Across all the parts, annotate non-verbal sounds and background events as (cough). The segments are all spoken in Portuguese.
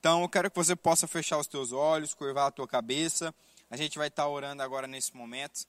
Então eu quero que você possa fechar os teus olhos, curvar a tua cabeça. A gente vai estar orando agora nesse momento.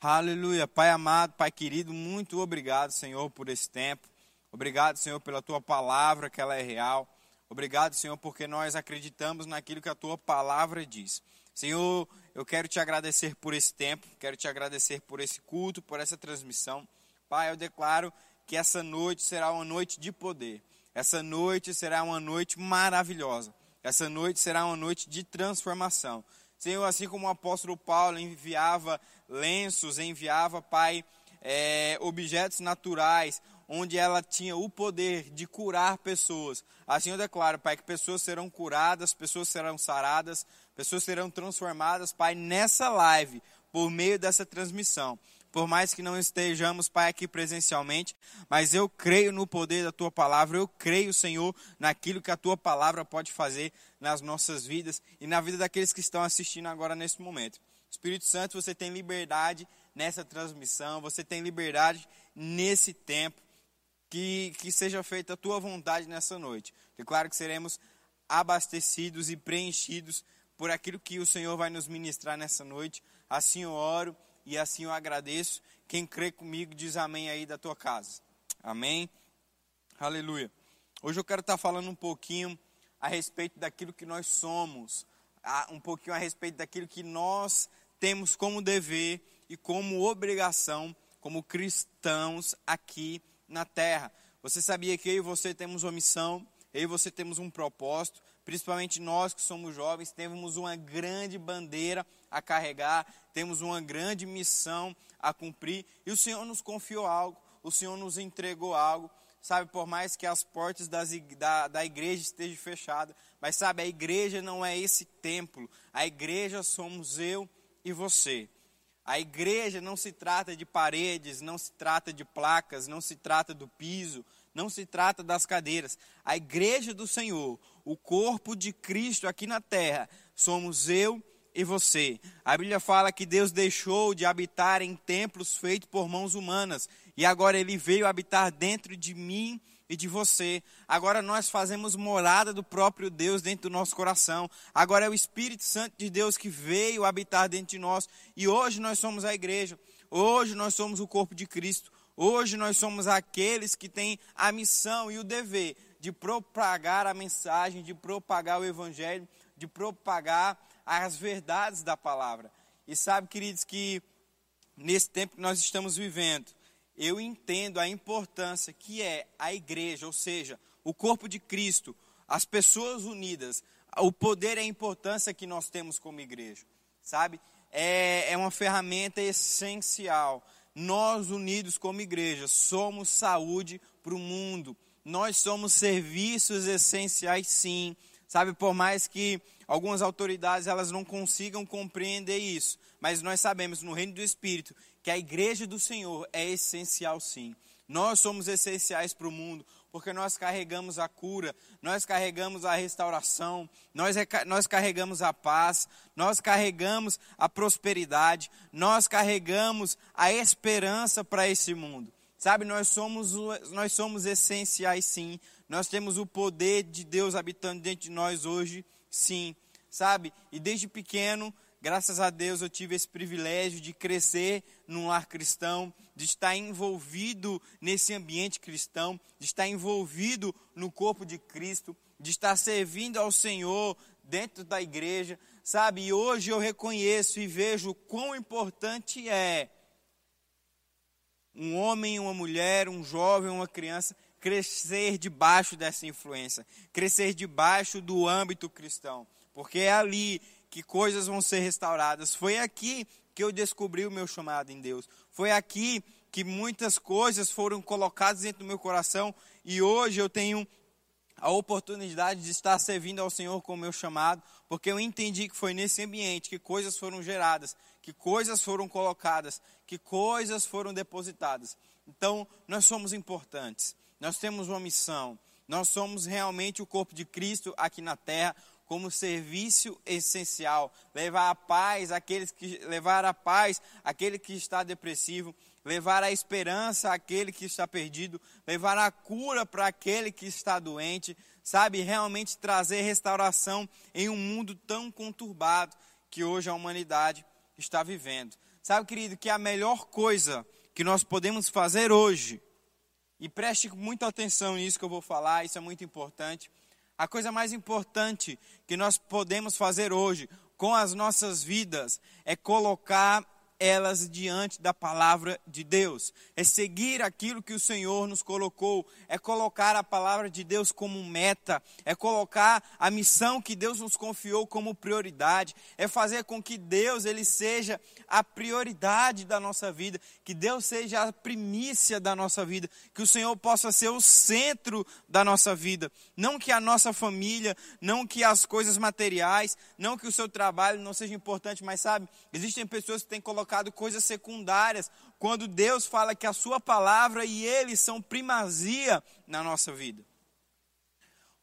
Aleluia. Pai amado, Pai querido, muito obrigado, Senhor, por esse tempo. Obrigado, Senhor, pela tua palavra, que ela é real. Obrigado, Senhor, porque nós acreditamos naquilo que a tua palavra diz. Senhor, eu quero te agradecer por esse tempo, quero te agradecer por esse culto, por essa transmissão. Pai, eu declaro que essa noite será uma noite de poder. Essa noite será uma noite maravilhosa. Essa noite será uma noite de transformação. Senhor, assim como o apóstolo Paulo enviava lenços, enviava, Pai, é, objetos naturais, onde ela tinha o poder de curar pessoas. Assim eu declaro, Pai, que pessoas serão curadas, pessoas serão saradas, pessoas serão transformadas, Pai, nessa live, por meio dessa transmissão. Por mais que não estejamos, Pai, aqui presencialmente, mas eu creio no poder da Tua palavra, eu creio, Senhor, naquilo que a Tua palavra pode fazer nas nossas vidas e na vida daqueles que estão assistindo agora nesse momento. Espírito Santo, você tem liberdade nessa transmissão, você tem liberdade nesse tempo, que, que seja feita a tua vontade nessa noite. Declaro que seremos abastecidos e preenchidos por aquilo que o Senhor vai nos ministrar nessa noite. Assim eu oro e assim eu agradeço. Quem crê comigo diz amém aí da tua casa. Amém. Aleluia. Hoje eu quero estar falando um pouquinho a respeito daquilo que nós somos, um pouquinho a respeito daquilo que nós temos como dever e como obrigação como cristãos aqui na terra. Você sabia que eu e você temos uma missão, eu e você temos um propósito, principalmente nós que somos jovens, temos uma grande bandeira a carregar, temos uma grande missão a cumprir, e o Senhor nos confiou algo, o Senhor nos entregou algo, sabe, por mais que as portas das, da, da igreja estejam fechadas, mas sabe, a igreja não é esse templo, a igreja somos eu e você. A igreja não se trata de paredes, não se trata de placas, não se trata do piso, não se trata das cadeiras. A igreja do Senhor, o corpo de Cristo aqui na terra, somos eu e você. A Bíblia fala que Deus deixou de habitar em templos feitos por mãos humanas e agora ele veio habitar dentro de mim e de você. Agora nós fazemos morada do próprio Deus dentro do nosso coração. Agora é o Espírito Santo de Deus que veio habitar dentro de nós. E hoje nós somos a igreja. Hoje nós somos o corpo de Cristo. Hoje nós somos aqueles que têm a missão e o dever de propagar a mensagem, de propagar o evangelho, de propagar as verdades da palavra. E sabe, queridos, que nesse tempo que nós estamos vivendo, eu entendo a importância que é a igreja, ou seja, o corpo de Cristo, as pessoas unidas, o poder e a importância que nós temos como igreja, sabe? É, é uma ferramenta essencial. Nós, unidos como igreja, somos saúde para o mundo. Nós somos serviços essenciais, sim. Sabe, por mais que algumas autoridades elas não consigam compreender isso, mas nós sabemos no reino do Espírito que a igreja do Senhor é essencial sim. Nós somos essenciais para o mundo, porque nós carregamos a cura, nós carregamos a restauração, nós, nós carregamos a paz, nós carregamos a prosperidade, nós carregamos a esperança para esse mundo. Sabe, nós somos, nós somos essenciais sim, nós temos o poder de Deus habitando dentro de nós hoje, sim, sabe? E desde pequeno Graças a Deus eu tive esse privilégio de crescer num lar cristão, de estar envolvido nesse ambiente cristão, de estar envolvido no corpo de Cristo, de estar servindo ao Senhor dentro da igreja, sabe? E hoje eu reconheço e vejo quão importante é um homem, uma mulher, um jovem, uma criança crescer debaixo dessa influência, crescer debaixo do âmbito cristão, porque é ali que coisas vão ser restauradas. Foi aqui que eu descobri o meu chamado em Deus. Foi aqui que muitas coisas foram colocadas dentro do meu coração e hoje eu tenho a oportunidade de estar servindo ao Senhor com o meu chamado, porque eu entendi que foi nesse ambiente que coisas foram geradas, que coisas foram colocadas, que coisas foram depositadas. Então, nós somos importantes. Nós temos uma missão. Nós somos realmente o corpo de Cristo aqui na terra, como serviço essencial, levar a paz àqueles que levar a paz àquele que está depressivo, levar a esperança àquele que está perdido, levar a cura para aquele que está doente, sabe, realmente trazer restauração em um mundo tão conturbado que hoje a humanidade está vivendo. Sabe, querido, que a melhor coisa que nós podemos fazer hoje, e preste muita atenção nisso que eu vou falar, isso é muito importante. A coisa mais importante que nós podemos fazer hoje com as nossas vidas é colocar elas diante da palavra de Deus. É seguir aquilo que o Senhor nos colocou, é colocar a palavra de Deus como meta, é colocar a missão que Deus nos confiou como prioridade, é fazer com que Deus ele seja a prioridade da nossa vida, que Deus seja a primícia da nossa vida, que o Senhor possa ser o centro da nossa vida, não que a nossa família, não que as coisas materiais, não que o seu trabalho não seja importante, mas sabe, existem pessoas que têm colocado colocado coisas secundárias, quando Deus fala que a sua palavra e ele são primazia na nossa vida.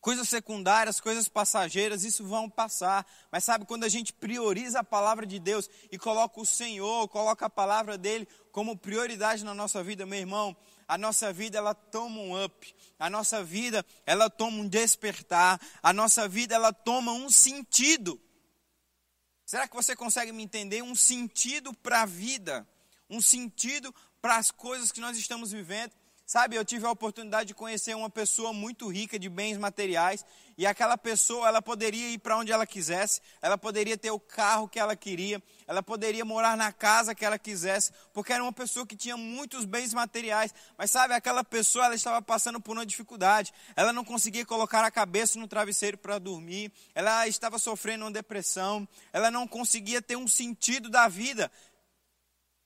Coisas secundárias, coisas passageiras, isso vão passar. Mas sabe, quando a gente prioriza a palavra de Deus e coloca o Senhor, coloca a palavra dele como prioridade na nossa vida, meu irmão, a nossa vida ela toma um up, a nossa vida ela toma um despertar, a nossa vida ela toma um sentido. Será que você consegue me entender? Um sentido para a vida, um sentido para as coisas que nós estamos vivendo. Sabe, eu tive a oportunidade de conhecer uma pessoa muito rica de bens materiais e aquela pessoa, ela poderia ir para onde ela quisesse, ela poderia ter o carro que ela queria, ela poderia morar na casa que ela quisesse, porque era uma pessoa que tinha muitos bens materiais. Mas sabe, aquela pessoa, ela estava passando por uma dificuldade. Ela não conseguia colocar a cabeça no travesseiro para dormir, ela estava sofrendo uma depressão, ela não conseguia ter um sentido da vida.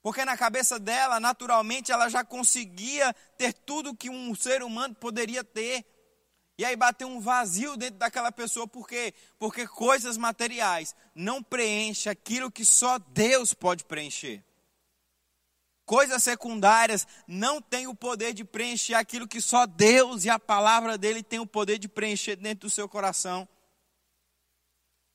Porque na cabeça dela, naturalmente, ela já conseguia ter tudo que um ser humano poderia ter. E aí bateu um vazio dentro daquela pessoa, por quê? Porque coisas materiais não preenchem aquilo que só Deus pode preencher. Coisas secundárias não têm o poder de preencher aquilo que só Deus e a palavra dele tem o poder de preencher dentro do seu coração.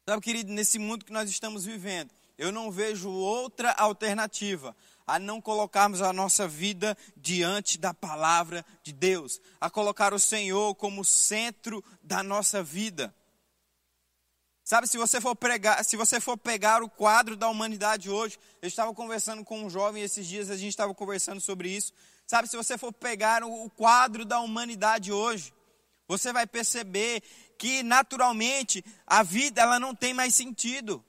Sabe, querido, nesse mundo que nós estamos vivendo, eu não vejo outra alternativa a não colocarmos a nossa vida diante da palavra de Deus, a colocar o Senhor como centro da nossa vida. Sabe, se você for pregar, se você for pegar o quadro da humanidade hoje, eu estava conversando com um jovem esses dias, a gente estava conversando sobre isso. Sabe, se você for pegar o quadro da humanidade hoje, você vai perceber que naturalmente a vida ela não tem mais sentido.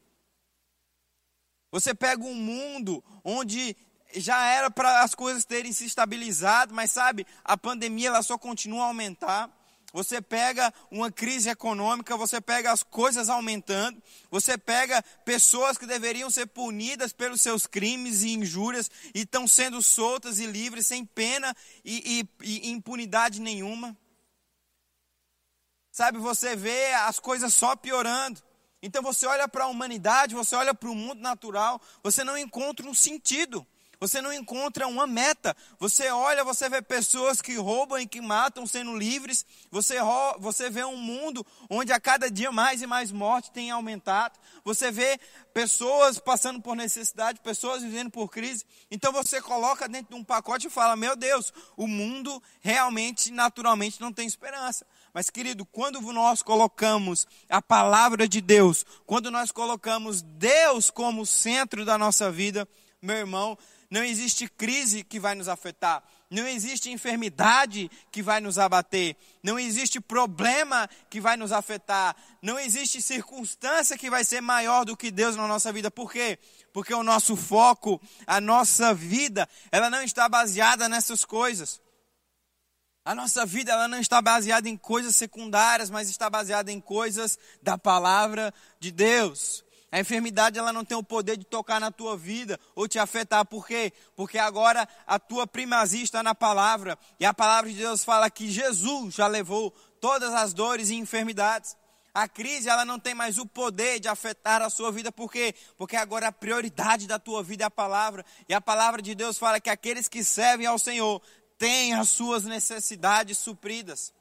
Você pega um mundo onde já era para as coisas terem se estabilizado, mas sabe, a pandemia ela só continua a aumentar. Você pega uma crise econômica, você pega as coisas aumentando, você pega pessoas que deveriam ser punidas pelos seus crimes e injúrias e estão sendo soltas e livres sem pena e, e, e impunidade nenhuma. Sabe, você vê as coisas só piorando. Então você olha para a humanidade, você olha para o mundo natural, você não encontra um sentido. Você não encontra uma meta. Você olha, você vê pessoas que roubam e que matam sendo livres. Você, você vê um mundo onde a cada dia mais e mais morte tem aumentado. Você vê pessoas passando por necessidade, pessoas vivendo por crise. Então você coloca dentro de um pacote e fala: Meu Deus, o mundo realmente, naturalmente, não tem esperança. Mas, querido, quando nós colocamos a palavra de Deus, quando nós colocamos Deus como centro da nossa vida, meu irmão, não existe crise que vai nos afetar, não existe enfermidade que vai nos abater, não existe problema que vai nos afetar, não existe circunstância que vai ser maior do que Deus na nossa vida. Por quê? Porque o nosso foco, a nossa vida, ela não está baseada nessas coisas. A nossa vida ela não está baseada em coisas secundárias, mas está baseada em coisas da palavra de Deus. A enfermidade ela não tem o poder de tocar na tua vida ou te afetar. Por quê? Porque agora a tua primazia está na palavra. E a palavra de Deus fala que Jesus já levou todas as dores e enfermidades. A crise ela não tem mais o poder de afetar a sua vida, por quê? Porque agora a prioridade da tua vida é a palavra. E a palavra de Deus fala que aqueles que servem ao Senhor tem as suas necessidades supridas.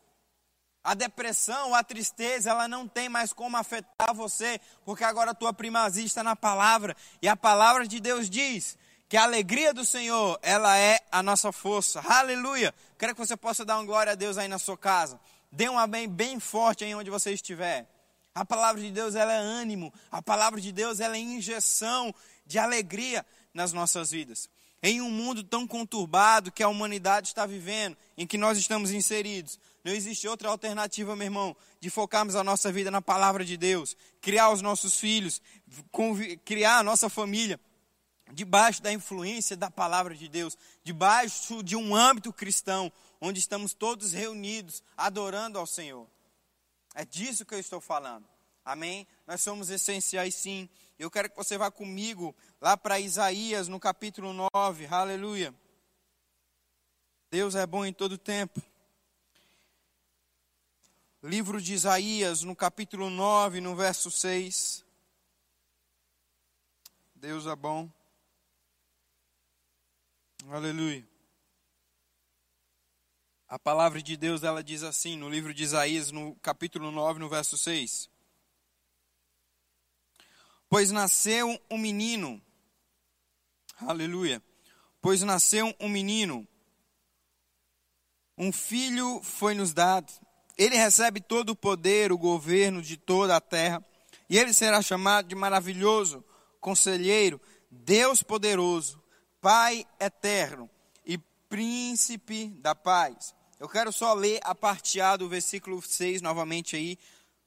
A depressão, a tristeza, ela não tem mais como afetar você, porque agora a tua primazia está na palavra, e a palavra de Deus diz que a alegria do Senhor, ela é a nossa força. Aleluia! Quero que você possa dar uma glória a Deus aí na sua casa. Dê um amém bem forte aí onde você estiver. A palavra de Deus ela é ânimo, a palavra de Deus ela é injeção de alegria nas nossas vidas. Em um mundo tão conturbado que a humanidade está vivendo, em que nós estamos inseridos, não existe outra alternativa, meu irmão, de focarmos a nossa vida na palavra de Deus, criar os nossos filhos, criar a nossa família debaixo da influência da palavra de Deus, debaixo de um âmbito cristão, onde estamos todos reunidos adorando ao Senhor. É disso que eu estou falando. Amém? Nós somos essenciais sim. Eu quero que você vá comigo lá para Isaías, no capítulo 9. Aleluia. Deus é bom em todo tempo. Livro de Isaías, no capítulo 9, no verso 6. Deus é bom. Aleluia. A palavra de Deus, ela diz assim, no livro de Isaías, no capítulo 9, no verso 6. Pois nasceu um menino, aleluia, pois nasceu um menino, um filho foi nos dado, ele recebe todo o poder, o governo de toda a terra, e ele será chamado de maravilhoso, conselheiro, Deus poderoso, Pai eterno e príncipe da paz. Eu quero só ler a parte A do versículo 6 novamente aí.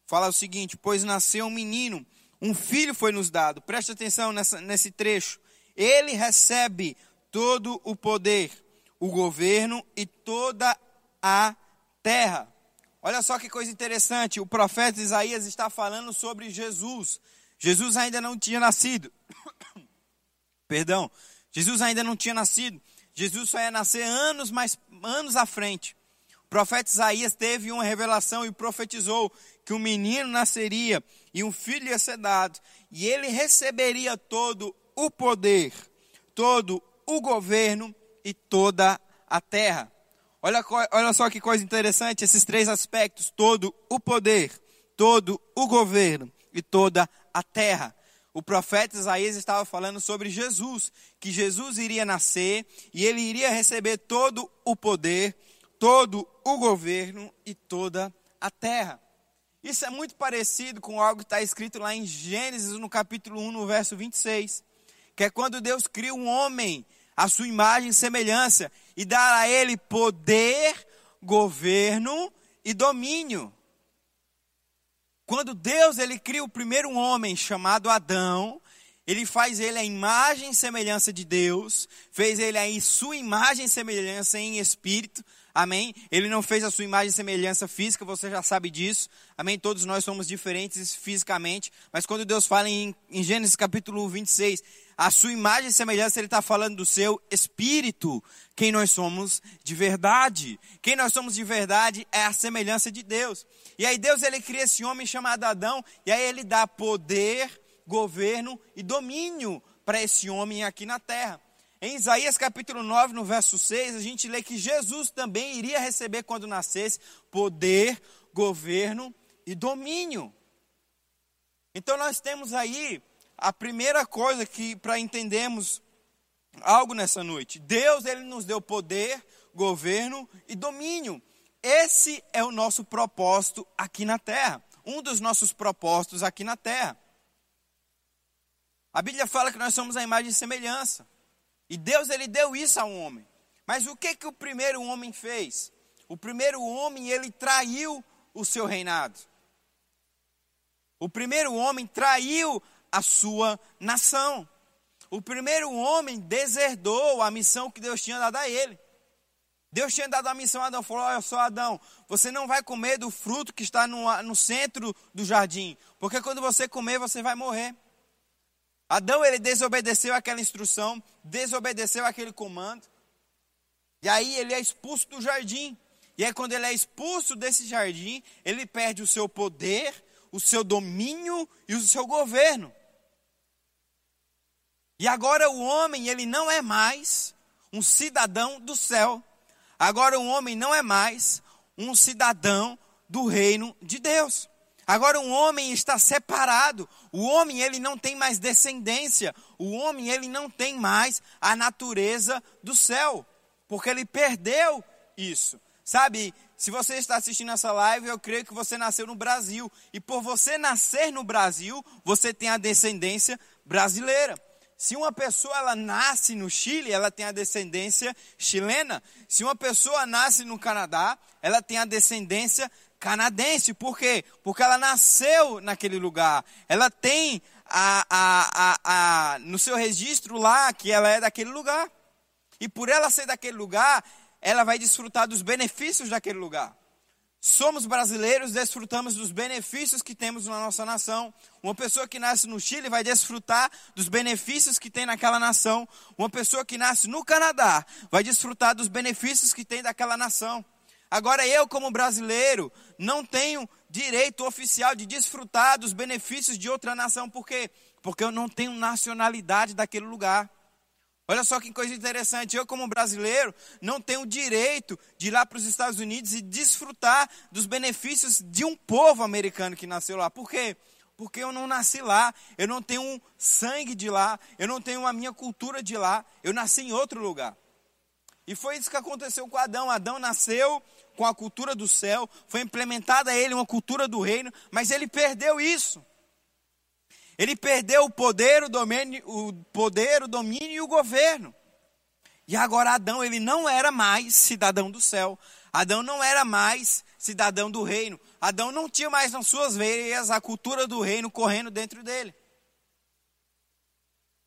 Fala o seguinte: Pois nasceu um menino, um filho foi nos dado. Preste atenção nessa, nesse trecho. Ele recebe todo o poder, o governo e toda a terra. Olha só que coisa interessante. O profeta Isaías está falando sobre Jesus. Jesus ainda não tinha nascido. (coughs) Perdão. Jesus ainda não tinha nascido. Jesus só ia nascer anos mais anos à frente. O profeta Isaías teve uma revelação e profetizou que um menino nasceria e um filho ia ser dado, e ele receberia todo o poder, todo o governo e toda a terra. Olha, olha só que coisa interessante, esses três aspectos: todo o poder, todo o governo e toda a terra. O profeta Isaías estava falando sobre Jesus, que Jesus iria nascer e ele iria receber todo o poder, todo o governo e toda a terra. Isso é muito parecido com algo que está escrito lá em Gênesis, no capítulo 1, no verso 26, que é quando Deus cria um homem, a sua imagem e semelhança, e dá a ele poder, governo e domínio. Quando Deus ele cria o primeiro homem chamado Adão, ele faz ele a imagem e semelhança de Deus, fez ele aí sua imagem e semelhança em espírito, Amém? Ele não fez a sua imagem e semelhança física, você já sabe disso. Amém? Todos nós somos diferentes fisicamente. Mas quando Deus fala em, em Gênesis capítulo 26, a sua imagem e semelhança, Ele está falando do seu espírito. Quem nós somos de verdade. Quem nós somos de verdade é a semelhança de Deus. E aí Deus, Ele cria esse homem chamado Adão. E aí Ele dá poder, governo e domínio para esse homem aqui na terra. Em Isaías capítulo 9, no verso 6, a gente lê que Jesus também iria receber quando nascesse poder, governo e domínio. Então nós temos aí a primeira coisa que para entendermos algo nessa noite. Deus ele nos deu poder, governo e domínio. Esse é o nosso propósito aqui na terra. Um dos nossos propósitos aqui na terra. A Bíblia fala que nós somos a imagem e semelhança. E Deus ele deu isso a um homem. Mas o que que o primeiro homem fez? O primeiro homem ele traiu o seu reinado. O primeiro homem traiu a sua nação. O primeiro homem deserdou a missão que Deus tinha dado a ele. Deus tinha dado a missão a Adão, falou: Olha só, Adão, você não vai comer do fruto que está no, no centro do jardim, porque quando você comer, você vai morrer. Adão ele desobedeceu aquela instrução, desobedeceu aquele comando. E aí ele é expulso do jardim. E aí quando ele é expulso desse jardim, ele perde o seu poder, o seu domínio e o seu governo. E agora o homem, ele não é mais um cidadão do céu. Agora o homem não é mais um cidadão do reino de Deus. Agora um homem está separado. O homem ele não tem mais descendência. O homem ele não tem mais a natureza do céu, porque ele perdeu isso. Sabe? se você está assistindo essa live, eu creio que você nasceu no Brasil. E por você nascer no Brasil, você tem a descendência brasileira. Se uma pessoa ela nasce no Chile, ela tem a descendência chilena. Se uma pessoa nasce no Canadá, ela tem a descendência canadense. Por quê? Porque ela nasceu naquele lugar. Ela tem a, a, a, no seu registro lá que ela é daquele lugar. E por ela ser daquele lugar, ela vai desfrutar dos benefícios daquele lugar. Somos brasileiros, desfrutamos dos benefícios que temos na nossa nação. Uma pessoa que nasce no Chile vai desfrutar dos benefícios que tem naquela nação. Uma pessoa que nasce no Canadá vai desfrutar dos benefícios que tem daquela nação. Agora, eu, como brasileiro, não tenho direito oficial de desfrutar dos benefícios de outra nação. Por quê? Porque eu não tenho nacionalidade daquele lugar. Olha só que coisa interessante. Eu, como brasileiro, não tenho direito de ir lá para os Estados Unidos e desfrutar dos benefícios de um povo americano que nasceu lá. Por quê? Porque eu não nasci lá, eu não tenho um sangue de lá, eu não tenho a minha cultura de lá, eu nasci em outro lugar. E foi isso que aconteceu com Adão. Adão nasceu com a cultura do céu, foi implementada a ele uma cultura do reino, mas ele perdeu isso. Ele perdeu o poder, o domínio, o poder, o domínio e o governo. E agora Adão, ele não era mais cidadão do céu. Adão não era mais cidadão do reino. Adão não tinha mais nas suas veias a cultura do reino correndo dentro dele.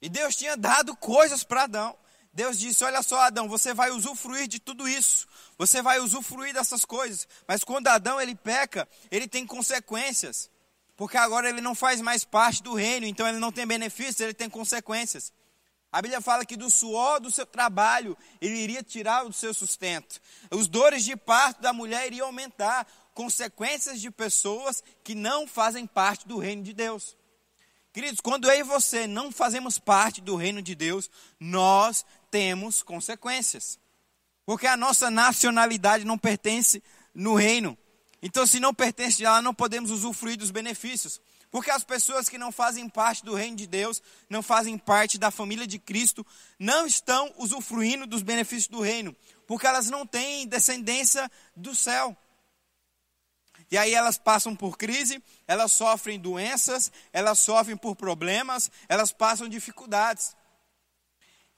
E Deus tinha dado coisas para Adão. Deus disse: Olha só, Adão, você vai usufruir de tudo isso. Você vai usufruir dessas coisas. Mas quando Adão ele peca, ele tem consequências. Porque agora ele não faz mais parte do reino, então ele não tem benefícios, ele tem consequências. A Bíblia fala que do suor do seu trabalho ele iria tirar o seu sustento. Os dores de parto da mulher iriam aumentar, consequências de pessoas que não fazem parte do reino de Deus. Queridos, quando eu e você não fazemos parte do reino de Deus, nós temos consequências. Porque a nossa nacionalidade não pertence no reino. Então, se não pertence ela, não podemos usufruir dos benefícios. Porque as pessoas que não fazem parte do reino de Deus, não fazem parte da família de Cristo, não estão usufruindo dos benefícios do reino, porque elas não têm descendência do céu. E aí elas passam por crise, elas sofrem doenças, elas sofrem por problemas, elas passam dificuldades.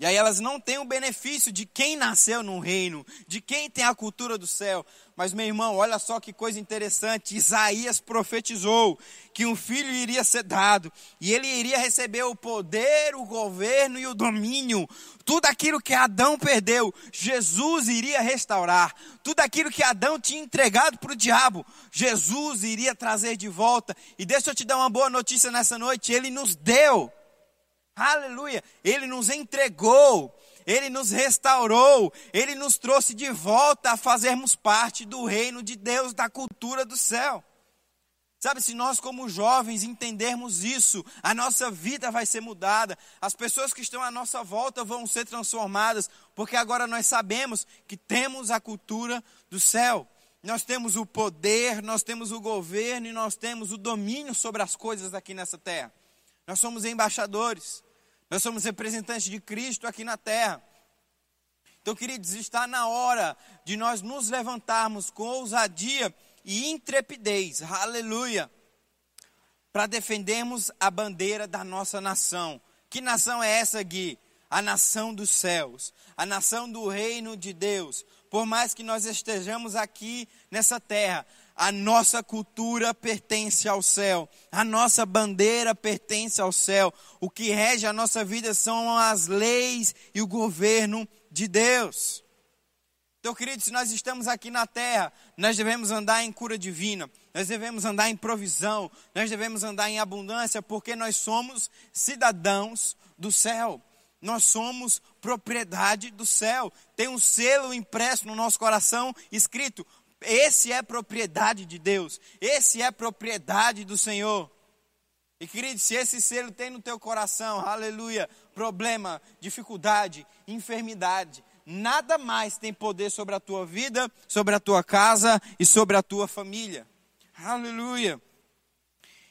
E aí elas não têm o benefício de quem nasceu no reino, de quem tem a cultura do céu. Mas meu irmão, olha só que coisa interessante. Isaías profetizou que um filho iria ser dado e ele iria receber o poder, o governo e o domínio. Tudo aquilo que Adão perdeu, Jesus iria restaurar. Tudo aquilo que Adão tinha entregado para o diabo, Jesus iria trazer de volta. E deixa eu te dar uma boa notícia nessa noite, ele nos deu Aleluia! Ele nos entregou, ele nos restaurou, ele nos trouxe de volta a fazermos parte do reino de Deus, da cultura do céu. Sabe, se nós, como jovens, entendermos isso, a nossa vida vai ser mudada, as pessoas que estão à nossa volta vão ser transformadas, porque agora nós sabemos que temos a cultura do céu. Nós temos o poder, nós temos o governo e nós temos o domínio sobre as coisas aqui nessa terra. Nós somos embaixadores. Nós somos representantes de Cristo aqui na terra. Então, queridos, está na hora de nós nos levantarmos com ousadia e intrepidez, aleluia, para defendermos a bandeira da nossa nação. Que nação é essa, Gui? A nação dos céus, a nação do reino de Deus. Por mais que nós estejamos aqui nessa terra, a nossa cultura pertence ao céu, a nossa bandeira pertence ao céu. O que rege a nossa vida são as leis e o governo de Deus. Então, queridos, se nós estamos aqui na terra, nós devemos andar em cura divina, nós devemos andar em provisão, nós devemos andar em abundância, porque nós somos cidadãos do céu. Nós somos propriedade do céu. Tem um selo impresso no nosso coração escrito: esse é propriedade de Deus. Esse é propriedade do Senhor. E querido, se esse selo tem no teu coração, aleluia, problema, dificuldade, enfermidade, nada mais tem poder sobre a tua vida, sobre a tua casa e sobre a tua família. Aleluia.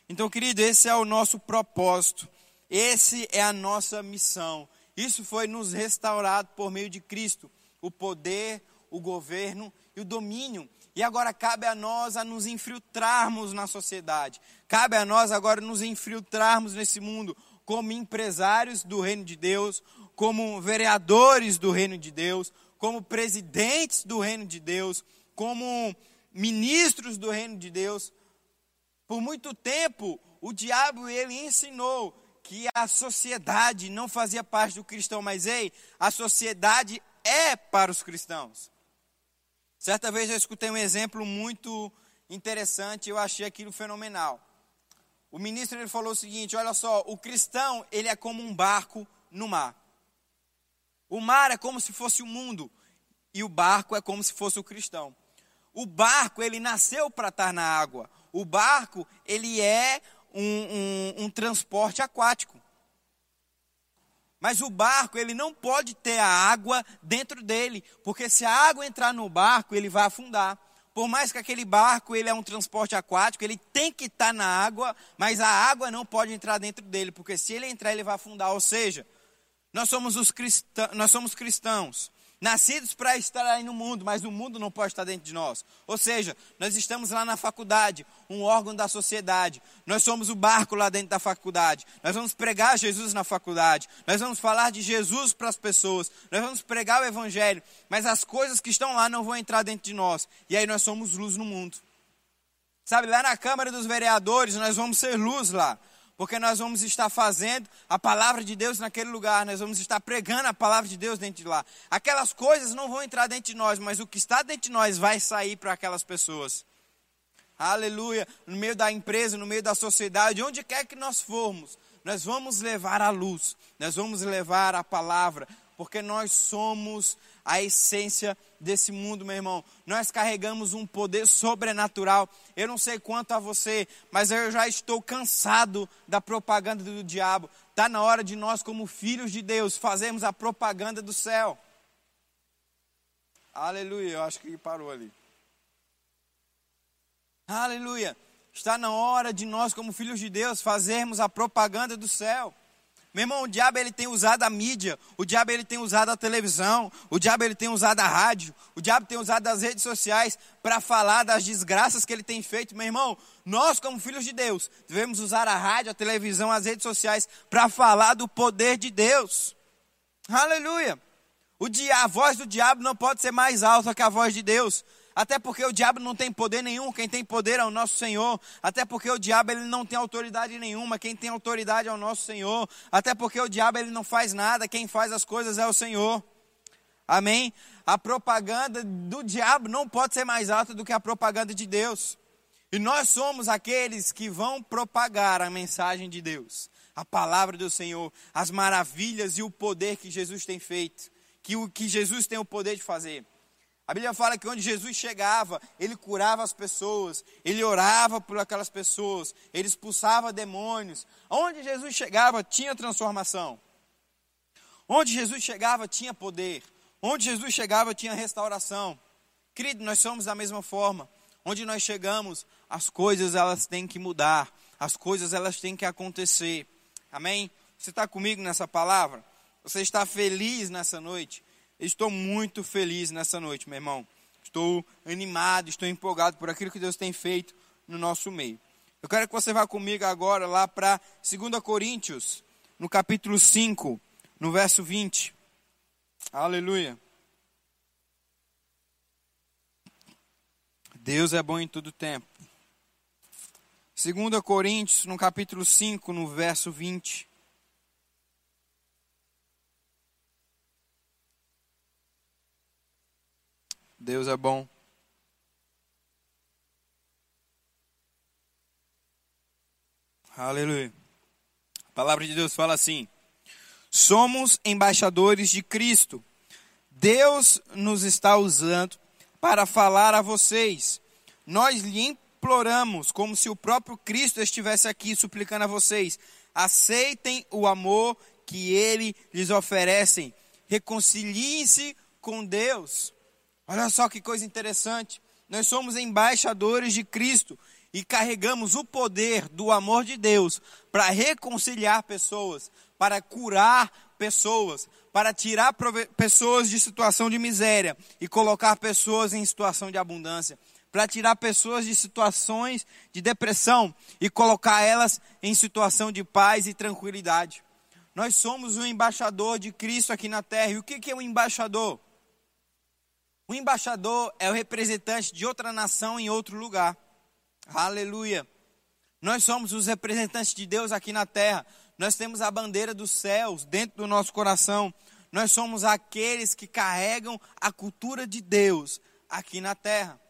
Então, querido, esse é o nosso propósito. Esse é a nossa missão. Isso foi nos restaurado por meio de Cristo, o poder, o governo e o domínio. E agora cabe a nós a nos infiltrarmos na sociedade. Cabe a nós agora nos infiltrarmos nesse mundo como empresários do reino de Deus, como vereadores do reino de Deus, como presidentes do reino de Deus, como ministros do reino de Deus. Por muito tempo, o diabo ele ensinou que a sociedade não fazia parte do cristão, mas ei, a sociedade é para os cristãos. Certa vez eu escutei um exemplo muito interessante, eu achei aquilo fenomenal. O ministro ele falou o seguinte: olha só, o cristão ele é como um barco no mar. O mar é como se fosse o mundo e o barco é como se fosse o cristão. O barco ele nasceu para estar na água. O barco ele é um, um, um transporte aquático. Mas o barco, ele não pode ter a água dentro dele, porque se a água entrar no barco, ele vai afundar. Por mais que aquele barco ele é um transporte aquático, ele tem que estar na água, mas a água não pode entrar dentro dele, porque se ele entrar, ele vai afundar. Ou seja, nós somos, os cristãos, nós somos cristãos nascidos para estar aí no mundo, mas o mundo não pode estar dentro de nós. Ou seja, nós estamos lá na faculdade, um órgão da sociedade. Nós somos o barco lá dentro da faculdade. Nós vamos pregar Jesus na faculdade. Nós vamos falar de Jesus para as pessoas. Nós vamos pregar o evangelho, mas as coisas que estão lá não vão entrar dentro de nós. E aí nós somos luz no mundo. Sabe, lá na Câmara dos Vereadores, nós vamos ser luz lá porque nós vamos estar fazendo a palavra de Deus naquele lugar, nós vamos estar pregando a palavra de Deus dentro de lá. Aquelas coisas não vão entrar dentro de nós, mas o que está dentro de nós vai sair para aquelas pessoas. Aleluia. No meio da empresa, no meio da sociedade, onde quer que nós formos, nós vamos levar a luz, nós vamos levar a palavra, porque nós somos a essência desse mundo, meu irmão. Nós carregamos um poder sobrenatural. Eu não sei quanto a você, mas eu já estou cansado da propaganda do diabo. Está na hora de nós, como filhos de Deus, fazermos a propaganda do céu. Aleluia, eu acho que parou ali. Aleluia. Está na hora de nós, como filhos de Deus, fazermos a propaganda do céu. Meu irmão, o diabo ele tem usado a mídia, o diabo ele tem usado a televisão, o diabo ele tem usado a rádio, o diabo tem usado as redes sociais para falar das desgraças que ele tem feito. Meu irmão, nós como filhos de Deus, devemos usar a rádio, a televisão, as redes sociais para falar do poder de Deus. Aleluia! O dia, a voz do diabo não pode ser mais alta que a voz de Deus. Até porque o diabo não tem poder nenhum, quem tem poder é o nosso Senhor. Até porque o diabo ele não tem autoridade nenhuma, quem tem autoridade é o nosso Senhor. Até porque o diabo ele não faz nada, quem faz as coisas é o Senhor. Amém? A propaganda do diabo não pode ser mais alta do que a propaganda de Deus. E nós somos aqueles que vão propagar a mensagem de Deus, a palavra do Senhor, as maravilhas e o poder que Jesus tem feito, que o que Jesus tem o poder de fazer. A Bíblia fala que onde Jesus chegava, ele curava as pessoas, ele orava por aquelas pessoas, ele expulsava demônios. Onde Jesus chegava, tinha transformação. Onde Jesus chegava, tinha poder. Onde Jesus chegava, tinha restauração. Querido, nós somos da mesma forma. Onde nós chegamos, as coisas elas têm que mudar, as coisas elas têm que acontecer. Amém? Você está comigo nessa palavra? Você está feliz nessa noite? Estou muito feliz nessa noite, meu irmão. Estou animado, estou empolgado por aquilo que Deus tem feito no nosso meio. Eu quero que você vá comigo agora lá para 2 Coríntios, no capítulo 5, no verso 20. Aleluia. Deus é bom em todo tempo. 2 Coríntios, no capítulo 5, no verso 20. Deus é bom. Aleluia. A palavra de Deus fala assim: Somos embaixadores de Cristo. Deus nos está usando para falar a vocês. Nós lhe imploramos, como se o próprio Cristo estivesse aqui suplicando a vocês: aceitem o amor que ele lhes oferece. Reconciliem-se com Deus. Olha só que coisa interessante. Nós somos embaixadores de Cristo e carregamos o poder do amor de Deus para reconciliar pessoas, para curar pessoas, para tirar pessoas de situação de miséria e colocar pessoas em situação de abundância, para tirar pessoas de situações de depressão e colocar elas em situação de paz e tranquilidade. Nós somos o embaixador de Cristo aqui na terra. E o que é um embaixador? O embaixador é o representante de outra nação em outro lugar. Aleluia. Nós somos os representantes de Deus aqui na terra. Nós temos a bandeira dos céus dentro do nosso coração. Nós somos aqueles que carregam a cultura de Deus aqui na terra.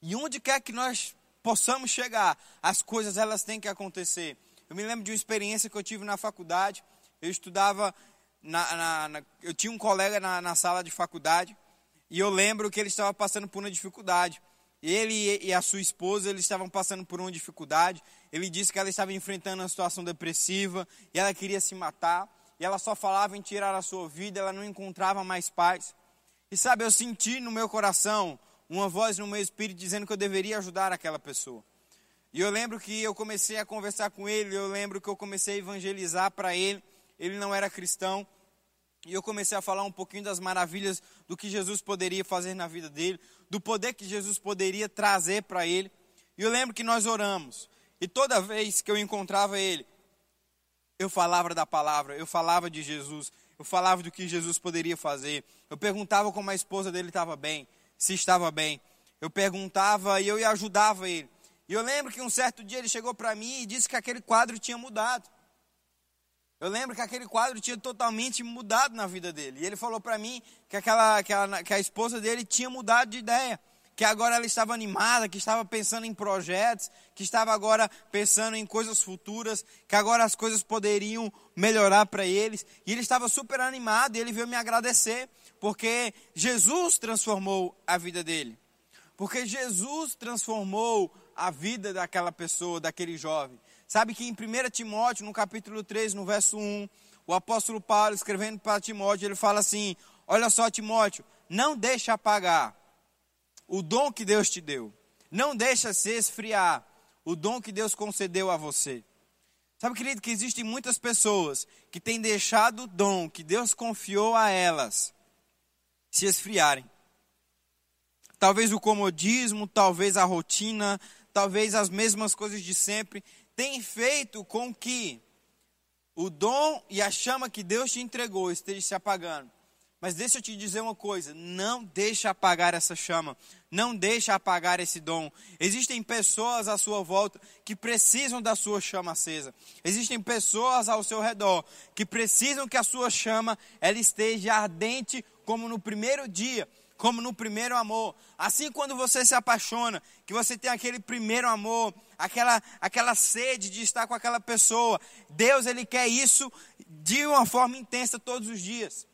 E onde quer que nós possamos chegar, as coisas elas têm que acontecer. Eu me lembro de uma experiência que eu tive na faculdade. Eu estudava, na, na, na, eu tinha um colega na, na sala de faculdade e eu lembro que ele estava passando por uma dificuldade. Ele e a sua esposa, eles estavam passando por uma dificuldade. Ele disse que ela estava enfrentando uma situação depressiva e ela queria se matar. E ela só falava em tirar a sua vida, ela não encontrava mais paz. E sabe, eu senti no meu coração uma voz no meu espírito dizendo que eu deveria ajudar aquela pessoa. E eu lembro que eu comecei a conversar com ele, eu lembro que eu comecei a evangelizar para ele. Ele não era cristão, e eu comecei a falar um pouquinho das maravilhas do que Jesus poderia fazer na vida dele, do poder que Jesus poderia trazer para ele. E eu lembro que nós oramos. E toda vez que eu encontrava ele, eu falava da palavra, eu falava de Jesus, eu falava do que Jesus poderia fazer. Eu perguntava como a esposa dele estava bem, se estava bem. Eu perguntava e eu ajudava ele. E eu lembro que um certo dia ele chegou para mim e disse que aquele quadro tinha mudado. Eu lembro que aquele quadro tinha totalmente mudado na vida dele. E ele falou para mim que, aquela, que, a, que a esposa dele tinha mudado de ideia. Que agora ela estava animada, que estava pensando em projetos, que estava agora pensando em coisas futuras, que agora as coisas poderiam melhorar para eles. E ele estava super animado e ele veio me agradecer, porque Jesus transformou a vida dele. Porque Jesus transformou a vida daquela pessoa, daquele jovem. Sabe que em 1 Timóteo, no capítulo 3, no verso 1, o apóstolo Paulo, escrevendo para Timóteo, ele fala assim: Olha só, Timóteo, não deixa apagar o dom que Deus te deu. Não deixa se esfriar o dom que Deus concedeu a você. Sabe, querido, que existem muitas pessoas que têm deixado o dom que Deus confiou a elas se esfriarem. Talvez o comodismo, talvez a rotina, talvez as mesmas coisas de sempre tem feito com que o dom e a chama que Deus te entregou esteja se apagando. Mas deixa eu te dizer uma coisa, não deixa apagar essa chama, não deixa apagar esse dom. Existem pessoas à sua volta que precisam da sua chama acesa. Existem pessoas ao seu redor que precisam que a sua chama ela esteja ardente como no primeiro dia como no primeiro amor. Assim, quando você se apaixona, que você tem aquele primeiro amor, aquela, aquela sede de estar com aquela pessoa, Deus ele quer isso de uma forma intensa todos os dias.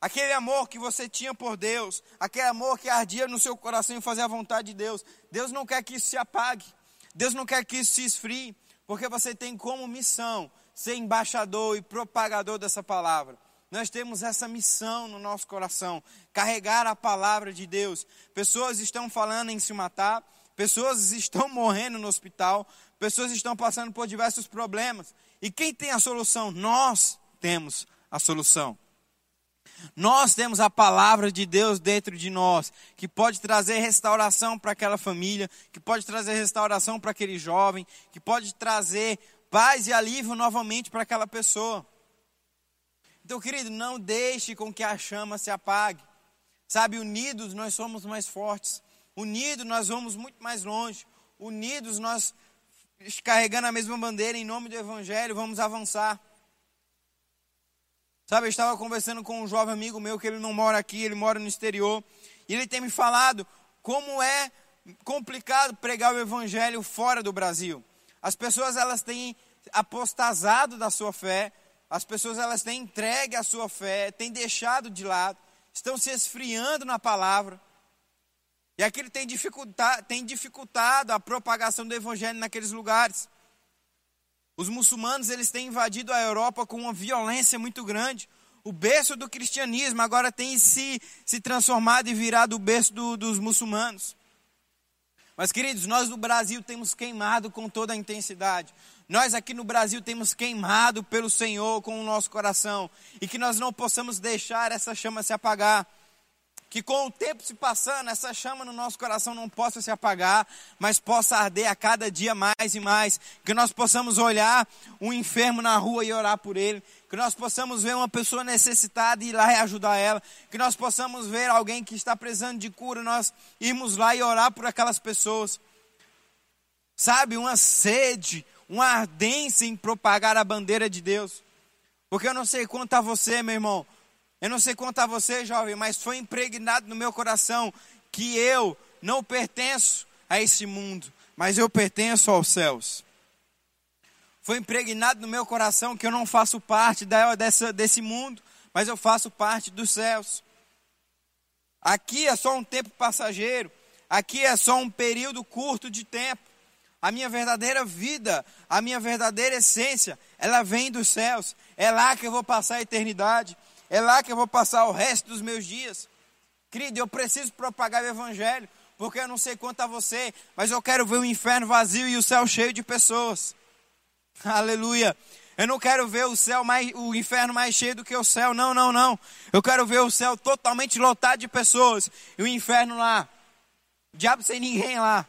Aquele amor que você tinha por Deus, aquele amor que ardia no seu coração em fazer a vontade de Deus, Deus não quer que isso se apague, Deus não quer que isso se esfrie, porque você tem como missão ser embaixador e propagador dessa palavra. Nós temos essa missão no nosso coração, carregar a palavra de Deus. Pessoas estão falando em se matar, pessoas (laughs) estão morrendo no hospital, pessoas estão passando por diversos problemas. E quem tem a solução? Nós temos a solução. Nós temos a palavra de Deus dentro de nós, que pode trazer restauração para aquela família, que pode trazer restauração para aquele jovem, que pode trazer paz e alívio novamente para aquela pessoa. Então, querido, não deixe com que a chama se apague. Sabe, unidos nós somos mais fortes. Unidos nós vamos muito mais longe. Unidos nós, carregando a mesma bandeira em nome do Evangelho, vamos avançar. Sabe, eu estava conversando com um jovem amigo meu que ele não mora aqui, ele mora no exterior. E ele tem me falado como é complicado pregar o Evangelho fora do Brasil. As pessoas elas têm apostasado da sua fé, as pessoas elas têm entregue a sua fé, têm deixado de lado, estão se esfriando na palavra. E aquilo tem dificultado, tem dificultado a propagação do evangelho naqueles lugares. Os muçulmanos eles têm invadido a Europa com uma violência muito grande. O berço do cristianismo agora tem se, se transformado e virado o berço do, dos muçulmanos. Mas, queridos, nós do Brasil temos queimado com toda a intensidade. Nós aqui no Brasil temos queimado pelo Senhor com o nosso coração. E que nós não possamos deixar essa chama se apagar. que com o tempo se passando, essa chama no nosso coração não possa se apagar, mas possa arder a cada dia mais e mais. Que nós possamos olhar um enfermo na rua e orar por ele. Que nós possamos ver uma pessoa necessitada e ir lá e ajudar ela. Que nós possamos ver alguém que está precisando de cura, nós irmos lá e orar por aquelas pessoas. Sabe, uma sede, uma ardência em propagar a bandeira de Deus. Porque eu não sei quanto a você, meu irmão, eu não sei quanto a você, jovem, mas foi impregnado no meu coração que eu não pertenço a esse mundo, mas eu pertenço aos céus. Foi impregnado no meu coração que eu não faço parte da, dessa, desse mundo, mas eu faço parte dos céus. Aqui é só um tempo passageiro, aqui é só um período curto de tempo. A minha verdadeira vida, a minha verdadeira essência, ela vem dos céus. É lá que eu vou passar a eternidade. É lá que eu vou passar o resto dos meus dias. Querido, eu preciso propagar o evangelho, porque eu não sei quanto a você, mas eu quero ver o inferno vazio e o céu cheio de pessoas. (laughs) Aleluia. Eu não quero ver o céu mais, o inferno mais cheio do que o céu. Não, não, não. Eu quero ver o céu totalmente lotado de pessoas e o inferno lá. Diabo sem ninguém lá.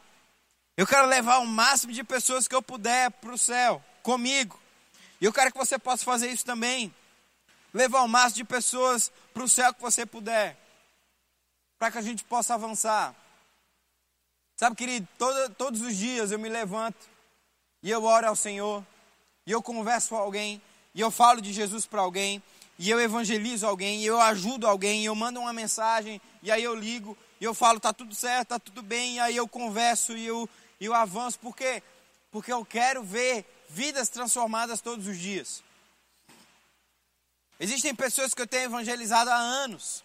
Eu quero levar o máximo de pessoas que eu puder para o céu comigo. E eu quero que você possa fazer isso também levar o máximo de pessoas para o céu que você puder, para que a gente possa avançar. Sabe, querido, todo, todos os dias eu me levanto e eu oro ao Senhor, e eu converso com alguém, e eu falo de Jesus para alguém, e eu evangelizo alguém, e eu ajudo alguém, e eu mando uma mensagem, e aí eu ligo, e eu falo, tá tudo certo, tá tudo bem, e aí eu converso e eu, eu avanço, por quê? Porque eu quero ver vidas transformadas todos os dias. Existem pessoas que eu tenho evangelizado há anos.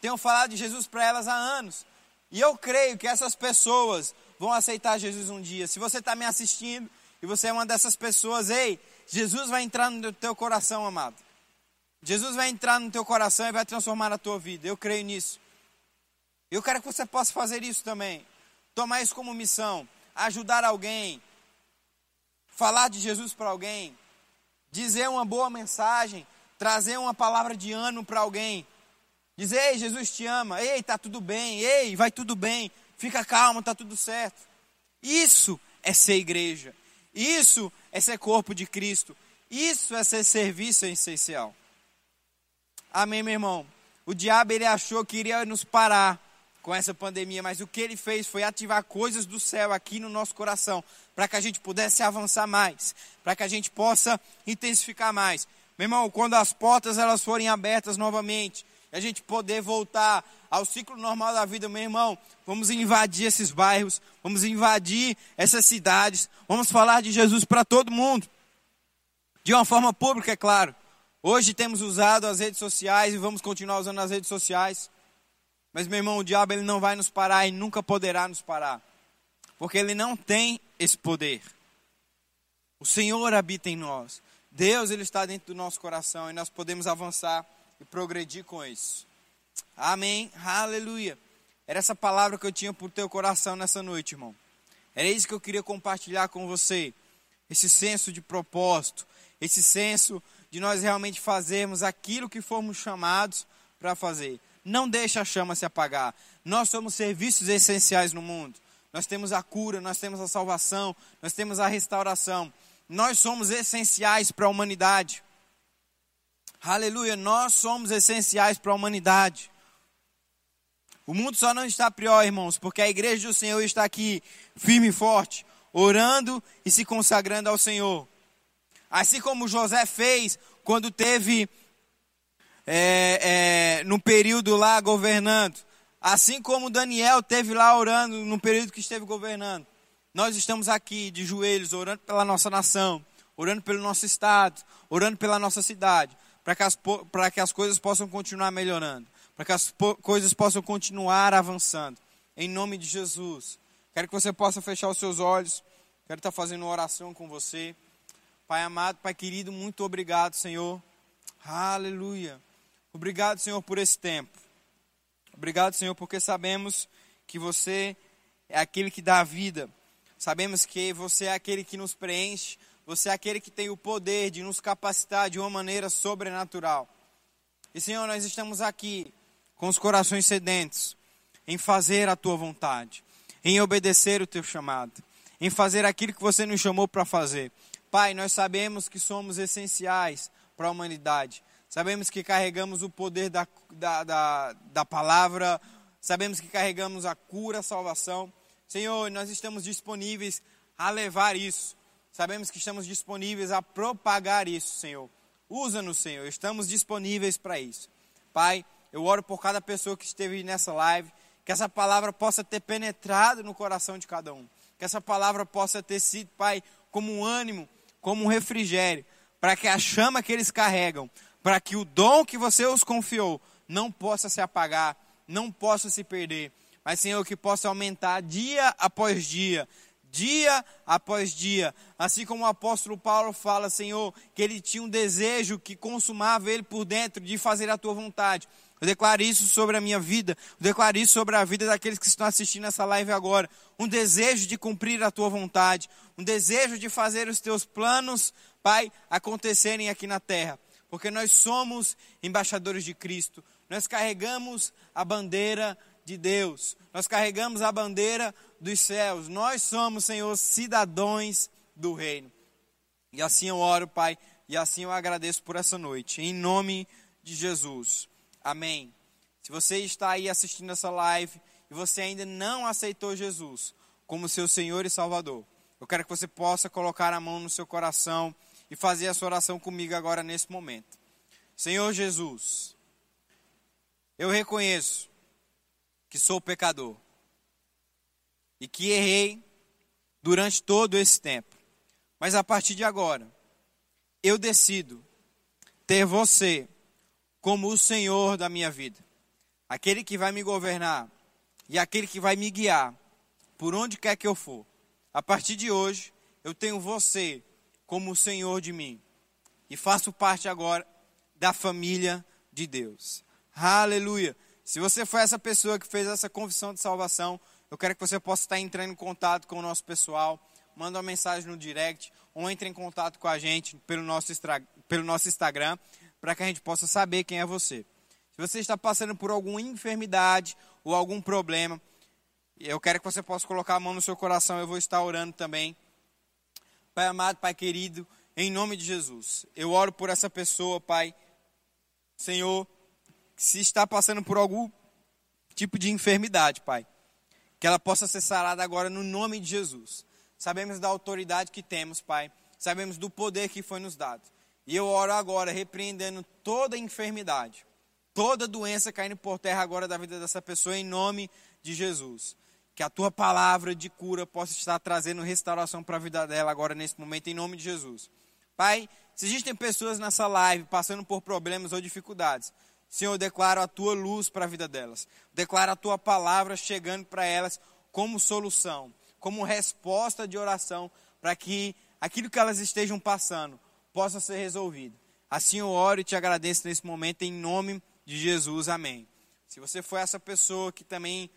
Tenho falado de Jesus para elas há anos. E eu creio que essas pessoas vão aceitar Jesus um dia. Se você está me assistindo e você é uma dessas pessoas, ei, Jesus vai entrar no teu coração, amado. Jesus vai entrar no teu coração e vai transformar a tua vida. Eu creio nisso. Eu quero que você possa fazer isso também. Tomar isso como missão. Ajudar alguém. Falar de Jesus para alguém dizer uma boa mensagem, trazer uma palavra de ânimo para alguém. Dizer, ei, Jesus te ama, ei, tá tudo bem, ei, vai tudo bem, fica calmo, tá tudo certo. Isso é ser igreja. Isso é ser corpo de Cristo. Isso é ser serviço essencial. Amém, meu irmão. O diabo ele achou que iria nos parar com essa pandemia, mas o que ele fez foi ativar coisas do céu aqui no nosso coração, para que a gente pudesse avançar mais, para que a gente possa intensificar mais. Meu irmão, quando as portas elas forem abertas novamente, a gente poder voltar ao ciclo normal da vida, meu irmão, vamos invadir esses bairros, vamos invadir essas cidades, vamos falar de Jesus para todo mundo, de uma forma pública, é claro. Hoje temos usado as redes sociais e vamos continuar usando as redes sociais. Mas, meu irmão, o diabo ele não vai nos parar e nunca poderá nos parar. Porque ele não tem esse poder. O Senhor habita em nós. Deus ele está dentro do nosso coração e nós podemos avançar e progredir com isso. Amém. Aleluia. Era essa palavra que eu tinha por teu coração nessa noite, irmão. Era isso que eu queria compartilhar com você. Esse senso de propósito, esse senso de nós realmente fazermos aquilo que fomos chamados para fazer não deixa a chama se apagar. Nós somos serviços essenciais no mundo. Nós temos a cura, nós temos a salvação, nós temos a restauração. Nós somos essenciais para a humanidade. Aleluia, nós somos essenciais para a humanidade. O mundo só não está pior, irmãos, porque a igreja do Senhor está aqui firme e forte, orando e se consagrando ao Senhor. Assim como José fez quando teve é, é, no período lá governando. Assim como Daniel teve lá orando no período que esteve governando. Nós estamos aqui de joelhos, orando pela nossa nação, orando pelo nosso estado, orando pela nossa cidade, para que, as, para que as coisas possam continuar melhorando, para que as coisas possam continuar avançando. Em nome de Jesus. Quero que você possa fechar os seus olhos. Quero estar fazendo uma oração com você. Pai amado, Pai querido, muito obrigado, Senhor. Aleluia. Obrigado, Senhor, por esse tempo. Obrigado, Senhor, porque sabemos que você é aquele que dá vida. Sabemos que você é aquele que nos preenche. Você é aquele que tem o poder de nos capacitar de uma maneira sobrenatural. E, Senhor, nós estamos aqui com os corações sedentos, em fazer a tua vontade, em obedecer o teu chamado, em fazer aquilo que você nos chamou para fazer. Pai, nós sabemos que somos essenciais para a humanidade. Sabemos que carregamos o poder da, da, da, da palavra, sabemos que carregamos a cura, a salvação. Senhor, nós estamos disponíveis a levar isso. Sabemos que estamos disponíveis a propagar isso, Senhor. Usa-nos, Senhor. Estamos disponíveis para isso. Pai, eu oro por cada pessoa que esteve nessa live, que essa palavra possa ter penetrado no coração de cada um. Que essa palavra possa ter sido, Pai, como um ânimo, como um refrigério, para que a chama que eles carregam, para que o dom que você os confiou não possa se apagar, não possa se perder, mas Senhor, que possa aumentar dia após dia, dia após dia. Assim como o apóstolo Paulo fala, Senhor, que ele tinha um desejo que consumava ele por dentro de fazer a tua vontade. Eu declaro isso sobre a minha vida, eu declaro isso sobre a vida daqueles que estão assistindo essa live agora. Um desejo de cumprir a tua vontade, um desejo de fazer os teus planos, Pai, acontecerem aqui na terra. Porque nós somos embaixadores de Cristo, nós carregamos a bandeira de Deus, nós carregamos a bandeira dos céus, nós somos, Senhor, cidadãos do reino. E assim eu oro, Pai, e assim eu agradeço por essa noite, em nome de Jesus. Amém. Se você está aí assistindo essa live e você ainda não aceitou Jesus como seu Senhor e Salvador, eu quero que você possa colocar a mão no seu coração e fazer essa oração comigo agora nesse momento. Senhor Jesus, eu reconheço que sou pecador e que errei durante todo esse tempo. Mas a partir de agora, eu decido ter você como o Senhor da minha vida, aquele que vai me governar e aquele que vai me guiar por onde quer que eu for. A partir de hoje, eu tenho você como o Senhor de mim e faço parte agora da família de Deus. Aleluia! Se você foi essa pessoa que fez essa confissão de salvação, eu quero que você possa estar entrando em contato com o nosso pessoal, manda uma mensagem no direct ou entre em contato com a gente pelo nosso, pelo nosso Instagram para que a gente possa saber quem é você. Se você está passando por alguma enfermidade ou algum problema, eu quero que você possa colocar a mão no seu coração, eu vou estar orando também. Pai amado, Pai querido, em nome de Jesus, eu oro por essa pessoa, Pai. Senhor, se está passando por algum tipo de enfermidade, Pai, que ela possa ser sarada agora no nome de Jesus. Sabemos da autoridade que temos, Pai. Sabemos do poder que foi nos dado. E eu oro agora, repreendendo toda enfermidade, toda doença caindo por terra agora da vida dessa pessoa, em nome de Jesus. Que a tua palavra de cura possa estar trazendo restauração para a vida dela agora, nesse momento, em nome de Jesus. Pai, se existem pessoas nessa live passando por problemas ou dificuldades, Senhor, eu declaro a tua luz para a vida delas. Declaro a tua palavra chegando para elas como solução, como resposta de oração, para que aquilo que elas estejam passando possa ser resolvido. Assim eu oro e te agradeço nesse momento, em nome de Jesus. Amém. Se você foi essa pessoa que também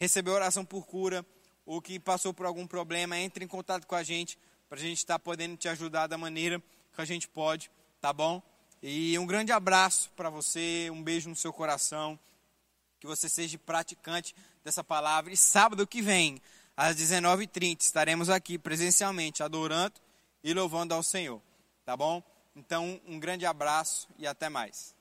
recebeu oração por cura, ou que passou por algum problema, entre em contato com a gente, para a gente estar tá podendo te ajudar da maneira que a gente pode, tá bom? E um grande abraço para você, um beijo no seu coração, que você seja praticante dessa palavra. E sábado que vem, às 19h30, estaremos aqui presencialmente, adorando e louvando ao Senhor. Tá bom? Então, um grande abraço e até mais.